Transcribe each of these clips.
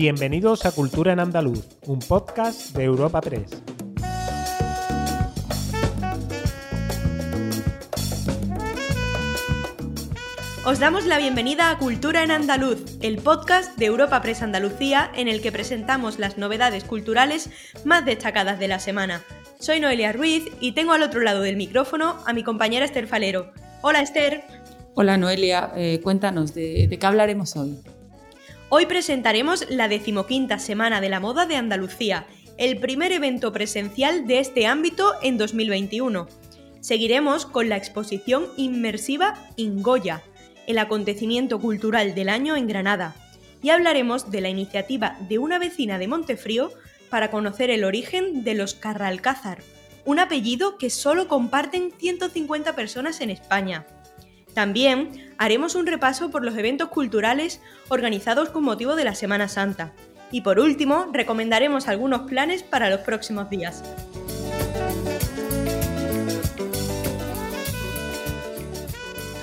Bienvenidos a Cultura en Andaluz, un podcast de Europa 3. Os damos la bienvenida a Cultura en Andaluz, el podcast de Europa Press Andalucía en el que presentamos las novedades culturales más destacadas de la semana. Soy Noelia Ruiz y tengo al otro lado del micrófono a mi compañera Esther Falero. Hola Esther. Hola Noelia, eh, cuéntanos de, de qué hablaremos hoy. Hoy presentaremos la decimoquinta Semana de la Moda de Andalucía, el primer evento presencial de este ámbito en 2021. Seguiremos con la exposición inmersiva Ingoya, el acontecimiento cultural del año en Granada, y hablaremos de la iniciativa de una vecina de Montefrío para conocer el origen de los Carralcázar, un apellido que solo comparten 150 personas en España. También haremos un repaso por los eventos culturales organizados con motivo de la Semana Santa. Y por último, recomendaremos algunos planes para los próximos días.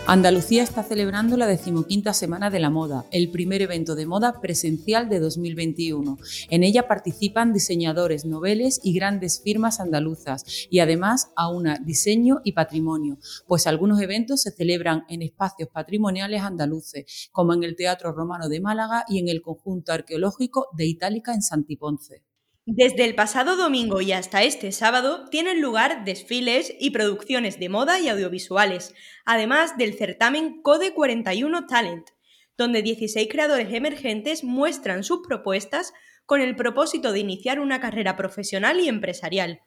Andalucía está celebrando la decimoquinta Semana de la Moda, el primer evento de moda presencial de 2021. En ella participan diseñadores, noveles y grandes firmas andaluzas y además aúna diseño y patrimonio, pues algunos eventos se celebran en espacios patrimoniales andaluces, como en el Teatro Romano de Málaga y en el conjunto arqueológico de Itálica en Santiponce. Desde el pasado domingo y hasta este sábado tienen lugar desfiles y producciones de moda y audiovisuales, además del certamen Code 41 Talent, donde 16 creadores emergentes muestran sus propuestas con el propósito de iniciar una carrera profesional y empresarial.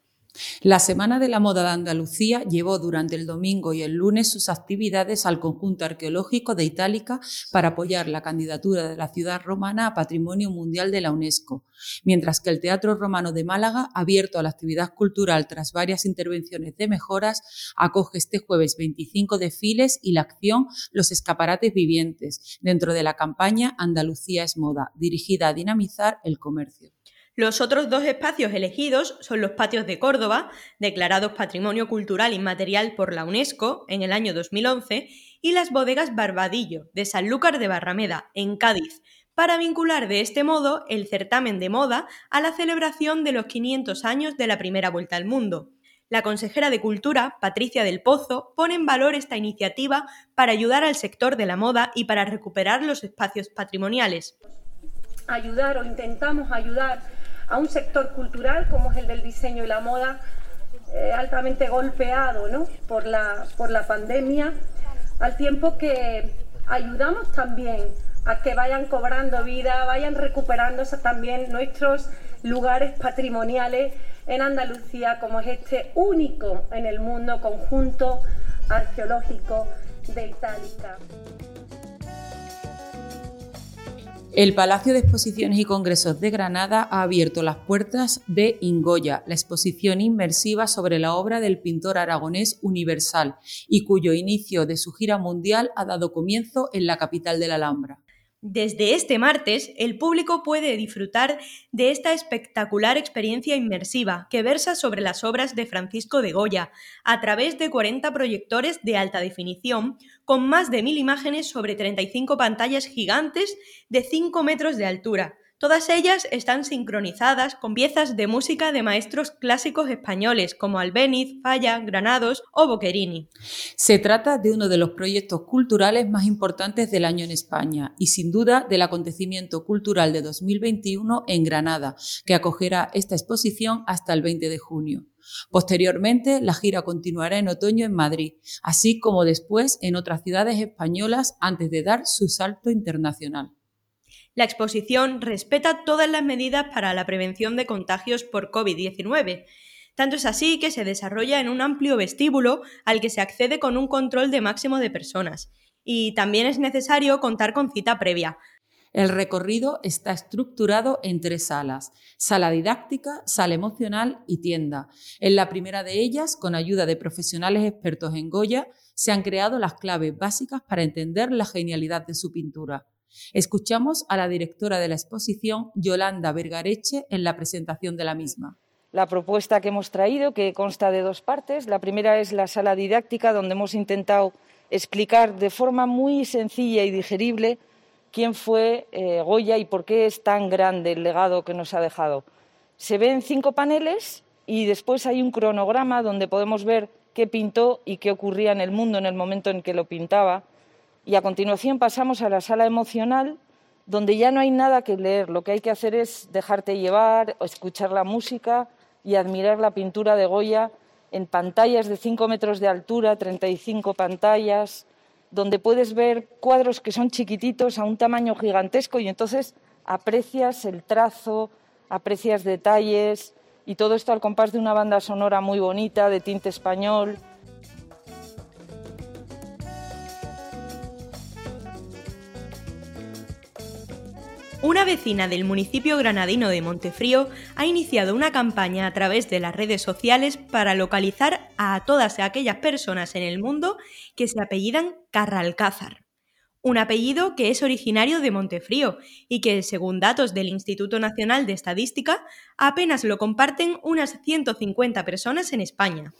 La Semana de la Moda de Andalucía llevó durante el domingo y el lunes sus actividades al conjunto arqueológico de Itálica para apoyar la candidatura de la ciudad romana a Patrimonio Mundial de la UNESCO, mientras que el Teatro Romano de Málaga, abierto a la actividad cultural tras varias intervenciones de mejoras, acoge este jueves 25 desfiles y la acción Los escaparates vivientes, dentro de la campaña Andalucía es moda, dirigida a dinamizar el comercio. Los otros dos espacios elegidos son los patios de Córdoba, declarados Patrimonio Cultural Inmaterial por la UNESCO en el año 2011, y las bodegas Barbadillo de Sanlúcar de Barrameda, en Cádiz, para vincular de este modo el certamen de moda a la celebración de los 500 años de la primera vuelta al mundo. La consejera de Cultura, Patricia del Pozo, pone en valor esta iniciativa para ayudar al sector de la moda y para recuperar los espacios patrimoniales. Ayudar o intentamos ayudar a un sector cultural como es el del diseño y la moda, eh, altamente golpeado ¿no? por, la, por la pandemia, al tiempo que ayudamos también a que vayan cobrando vida, vayan recuperándose también nuestros lugares patrimoniales en Andalucía, como es este único en el mundo conjunto arqueológico de Itálica. El Palacio de Exposiciones y Congresos de Granada ha abierto las puertas de Ingoya, la exposición inmersiva sobre la obra del pintor aragonés universal y cuyo inicio de su gira mundial ha dado comienzo en la capital de la Alhambra. Desde este martes, el público puede disfrutar de esta espectacular experiencia inmersiva que versa sobre las obras de Francisco de Goya, a través de 40 proyectores de alta definición, con más de mil imágenes sobre 35 pantallas gigantes de 5 metros de altura, Todas ellas están sincronizadas con piezas de música de maestros clásicos españoles como Albéniz, Falla, Granados o Boccherini. Se trata de uno de los proyectos culturales más importantes del año en España y sin duda del acontecimiento cultural de 2021 en Granada, que acogerá esta exposición hasta el 20 de junio. Posteriormente, la gira continuará en otoño en Madrid, así como después en otras ciudades españolas antes de dar su salto internacional. La exposición respeta todas las medidas para la prevención de contagios por COVID-19. Tanto es así que se desarrolla en un amplio vestíbulo al que se accede con un control de máximo de personas. Y también es necesario contar con cita previa. El recorrido está estructurado en tres salas, sala didáctica, sala emocional y tienda. En la primera de ellas, con ayuda de profesionales expertos en Goya, se han creado las claves básicas para entender la genialidad de su pintura. Escuchamos a la directora de la exposición, Yolanda Vergareche, en la presentación de la misma. La propuesta que hemos traído, que consta de dos partes. La primera es la sala didáctica, donde hemos intentado explicar de forma muy sencilla y digerible quién fue eh, Goya y por qué es tan grande el legado que nos ha dejado. Se ven cinco paneles y después hay un cronograma donde podemos ver qué pintó y qué ocurría en el mundo en el momento en que lo pintaba. Y a continuación pasamos a la sala emocional, donde ya no hay nada que leer. Lo que hay que hacer es dejarte llevar, escuchar la música y admirar la pintura de Goya en pantallas de 5 metros de altura, 35 pantallas, donde puedes ver cuadros que son chiquititos a un tamaño gigantesco y entonces aprecias el trazo, aprecias detalles y todo esto al compás de una banda sonora muy bonita, de tinte español. Una vecina del municipio granadino de Montefrío ha iniciado una campaña a través de las redes sociales para localizar a todas aquellas personas en el mundo que se apellidan Carralcázar. Un apellido que es originario de Montefrío y que, según datos del Instituto Nacional de Estadística, apenas lo comparten unas 150 personas en España.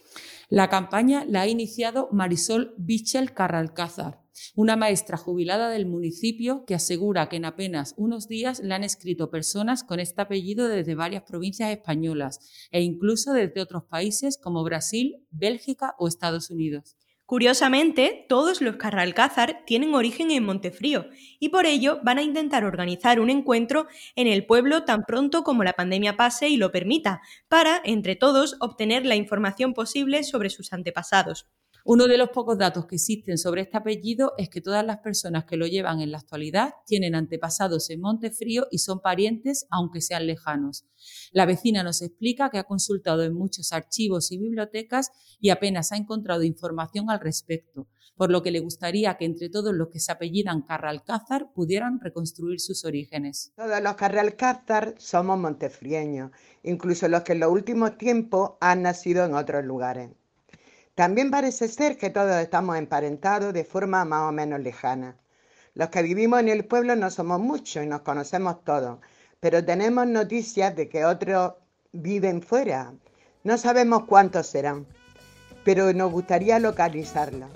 La campaña la ha iniciado Marisol Bichel Carralcázar, una maestra jubilada del municipio que asegura que en apenas unos días le han escrito personas con este apellido desde varias provincias españolas e incluso desde otros países como Brasil, Bélgica o Estados Unidos. Curiosamente, todos los Carralcázar tienen origen en Montefrío y por ello van a intentar organizar un encuentro en el pueblo tan pronto como la pandemia pase y lo permita, para, entre todos, obtener la información posible sobre sus antepasados. Uno de los pocos datos que existen sobre este apellido es que todas las personas que lo llevan en la actualidad tienen antepasados en Montefrío y son parientes, aunque sean lejanos. La vecina nos explica que ha consultado en muchos archivos y bibliotecas y apenas ha encontrado información al respecto, por lo que le gustaría que entre todos los que se apellidan Carralcázar pudieran reconstruir sus orígenes. Todos los Carralcázar somos montefrieños, incluso los que en los últimos tiempos han nacido en otros lugares. También parece ser que todos estamos emparentados de forma más o menos lejana. Los que vivimos en el pueblo no somos muchos y nos conocemos todos, pero tenemos noticias de que otros viven fuera. No sabemos cuántos serán, pero nos gustaría localizarlos.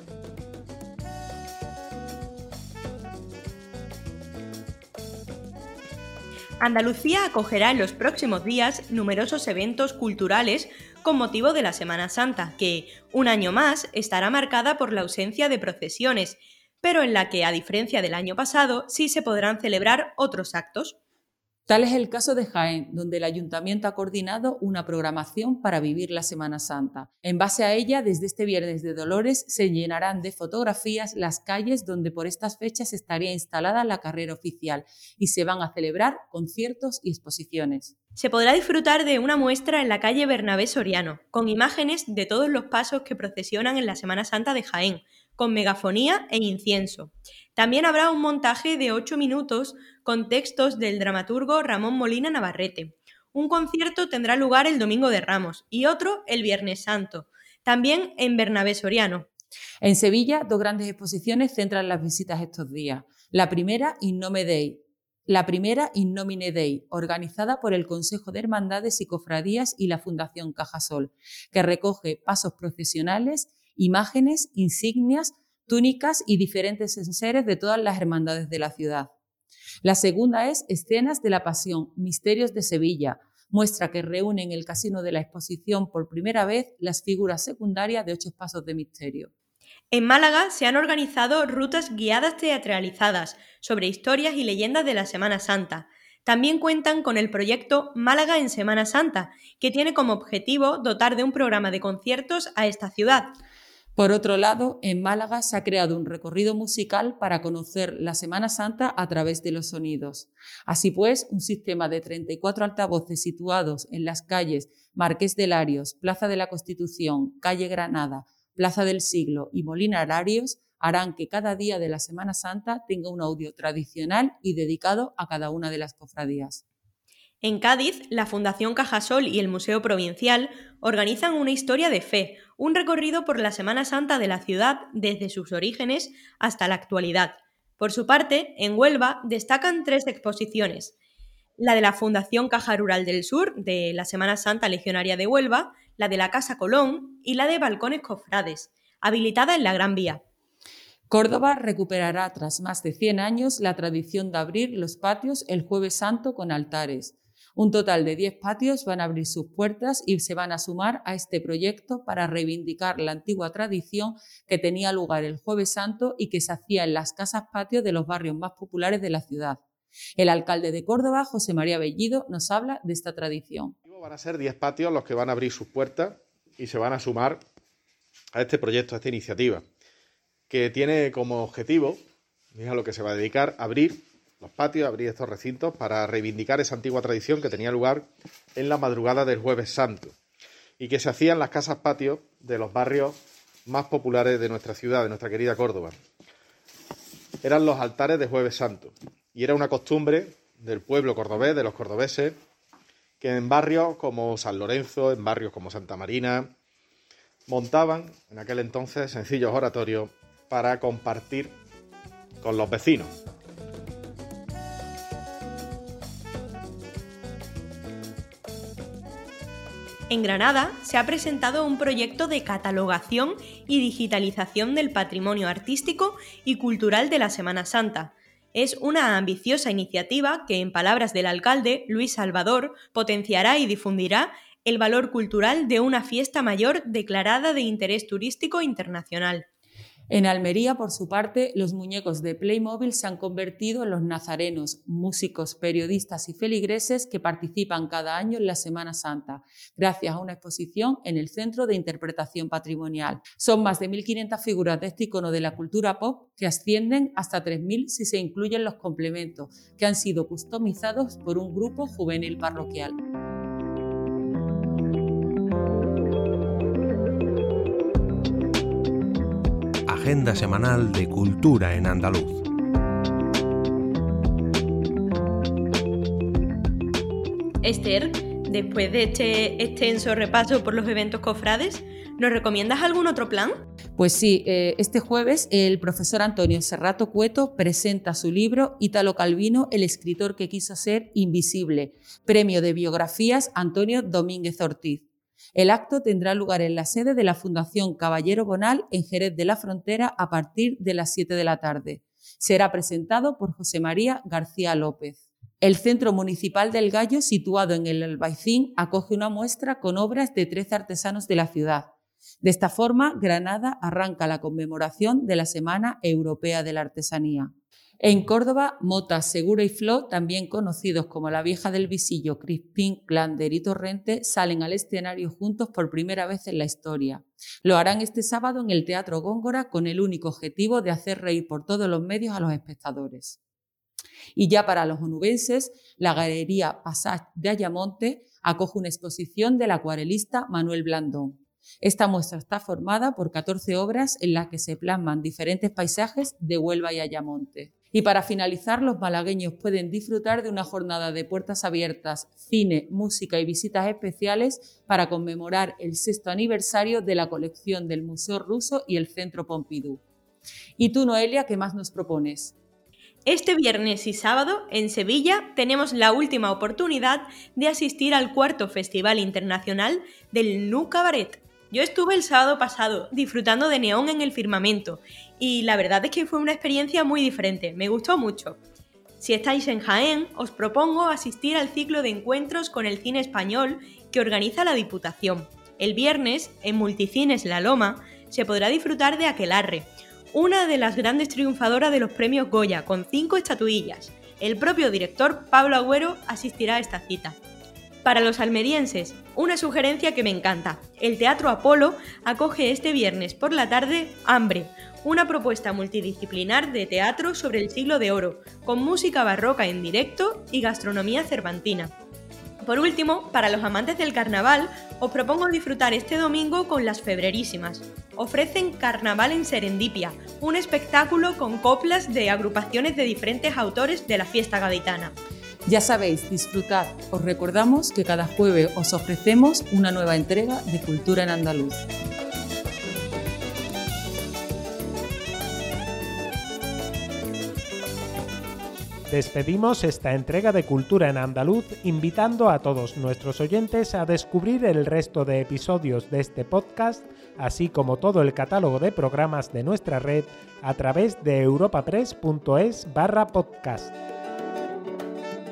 Andalucía acogerá en los próximos días numerosos eventos culturales con motivo de la Semana Santa, que, un año más, estará marcada por la ausencia de procesiones, pero en la que, a diferencia del año pasado, sí se podrán celebrar otros actos. Tal es el caso de Jaén, donde el ayuntamiento ha coordinado una programación para vivir la Semana Santa. En base a ella, desde este Viernes de Dolores se llenarán de fotografías las calles donde por estas fechas estaría instalada la carrera oficial y se van a celebrar conciertos y exposiciones. Se podrá disfrutar de una muestra en la calle Bernabé Soriano, con imágenes de todos los pasos que procesionan en la Semana Santa de Jaén, con megafonía e incienso. También habrá un montaje de 8 minutos con textos del dramaturgo Ramón Molina Navarrete. Un concierto tendrá lugar el Domingo de Ramos y otro el Viernes Santo, también en Bernabé Soriano. En Sevilla, dos grandes exposiciones centran las visitas estos días. La primera, In Nome Dei, la primera In Nomine Dei, organizada por el Consejo de Hermandades y Cofradías y la Fundación Cajasol, que recoge pasos profesionales, imágenes, insignias, túnicas y diferentes enseres de todas las hermandades de la ciudad. La segunda es Escenas de la Pasión, Misterios de Sevilla, muestra que reúne en el casino de la exposición por primera vez las figuras secundarias de ocho pasos de misterio. En Málaga se han organizado rutas guiadas teatralizadas sobre historias y leyendas de la Semana Santa. También cuentan con el proyecto Málaga en Semana Santa, que tiene como objetivo dotar de un programa de conciertos a esta ciudad. Por otro lado, en Málaga se ha creado un recorrido musical para conocer la Semana Santa a través de los sonidos. Así pues, un sistema de 34 altavoces situados en las calles Marqués de Larios, Plaza de la Constitución, Calle Granada, Plaza del Siglo y Molina Ararios harán que cada día de la Semana Santa tenga un audio tradicional y dedicado a cada una de las cofradías. En Cádiz, la Fundación Cajasol y el Museo Provincial organizan una historia de fe, un recorrido por la Semana Santa de la ciudad desde sus orígenes hasta la actualidad. Por su parte, en Huelva destacan tres exposiciones. La de la Fundación Caja Rural del Sur, de la Semana Santa Legionaria de Huelva, la de la Casa Colón y la de Balcones Cofrades, habilitada en la Gran Vía. Córdoba recuperará tras más de 100 años la tradición de abrir los patios el jueves santo con altares. Un total de 10 patios van a abrir sus puertas y se van a sumar a este proyecto para reivindicar la antigua tradición que tenía lugar el jueves santo y que se hacía en las casas patios de los barrios más populares de la ciudad. El alcalde de Córdoba, José María Bellido, nos habla de esta tradición. Van a ser 10 patios los que van a abrir sus puertas y se van a sumar a este proyecto, a esta iniciativa, que tiene como objetivo, es a lo que se va a dedicar, abrir los patios, abrir estos recintos para reivindicar esa antigua tradición que tenía lugar en la madrugada del jueves santo y que se hacía en las casas patios de los barrios más populares de nuestra ciudad, de nuestra querida Córdoba. Eran los altares de jueves santo y era una costumbre del pueblo cordobés, de los cordobeses, que en barrios como San Lorenzo, en barrios como Santa Marina, montaban en aquel entonces sencillos oratorios para compartir con los vecinos. En Granada se ha presentado un proyecto de catalogación y digitalización del patrimonio artístico y cultural de la Semana Santa. Es una ambiciosa iniciativa que, en palabras del alcalde, Luis Salvador, potenciará y difundirá el valor cultural de una fiesta mayor declarada de interés turístico internacional. En Almería, por su parte, los muñecos de Playmobil se han convertido en los nazarenos, músicos, periodistas y feligreses que participan cada año en la Semana Santa, gracias a una exposición en el Centro de Interpretación Patrimonial. Son más de 1.500 figuras de este icono de la cultura pop que ascienden hasta 3.000 si se incluyen los complementos, que han sido customizados por un grupo juvenil parroquial. Agenda semanal de cultura en andaluz. Esther, después de este extenso repaso por los eventos cofrades, ¿nos recomiendas algún otro plan? Pues sí, eh, este jueves el profesor Antonio Serrato Cueto presenta su libro Ítalo Calvino, el escritor que quiso ser invisible, premio de biografías Antonio Domínguez Ortiz. El acto tendrá lugar en la sede de la Fundación Caballero Bonal en Jerez de la Frontera a partir de las 7 de la tarde. Será presentado por José María García López. El Centro Municipal del Gallo, situado en el Albaicín, acoge una muestra con obras de 13 artesanos de la ciudad. De esta forma, Granada arranca la conmemoración de la Semana Europea de la Artesanía. En Córdoba, Mota, Segura y Flo, también conocidos como la vieja del visillo, Crispín, Glander y Torrente, salen al escenario juntos por primera vez en la historia. Lo harán este sábado en el Teatro Góngora con el único objetivo de hacer reír por todos los medios a los espectadores. Y ya para los onubenses, la Galería Passage de Ayamonte acoge una exposición del acuarelista Manuel Blandón. Esta muestra está formada por 14 obras en las que se plasman diferentes paisajes de Huelva y Ayamonte. Y para finalizar, los malagueños pueden disfrutar de una jornada de puertas abiertas, cine, música y visitas especiales para conmemorar el sexto aniversario de la colección del Museo Ruso y el Centro Pompidou. ¿Y tú, Noelia, qué más nos propones? Este viernes y sábado, en Sevilla, tenemos la última oportunidad de asistir al cuarto Festival Internacional del Nu Cabaret, yo estuve el sábado pasado disfrutando de neón en el firmamento y la verdad es que fue una experiencia muy diferente, me gustó mucho. Si estáis en Jaén, os propongo asistir al ciclo de encuentros con el cine español que organiza la Diputación. El viernes, en Multicines La Loma, se podrá disfrutar de Aquelarre, una de las grandes triunfadoras de los premios Goya, con cinco estatuillas. El propio director Pablo Agüero asistirá a esta cita. Para los almerienses, una sugerencia que me encanta. El Teatro Apolo acoge este viernes por la tarde Hambre, una propuesta multidisciplinar de teatro sobre el siglo de oro, con música barroca en directo y gastronomía cervantina. Por último, para los amantes del carnaval, os propongo disfrutar este domingo con las Febrerísimas. Ofrecen Carnaval en Serendipia, un espectáculo con coplas de agrupaciones de diferentes autores de la fiesta gaditana. Ya sabéis, disfrutad. Os recordamos que cada jueves os ofrecemos una nueva entrega de Cultura en Andaluz. Despedimos esta entrega de Cultura en Andaluz invitando a todos nuestros oyentes a descubrir el resto de episodios de este podcast, así como todo el catálogo de programas de nuestra red a través de europapress.es barra podcast.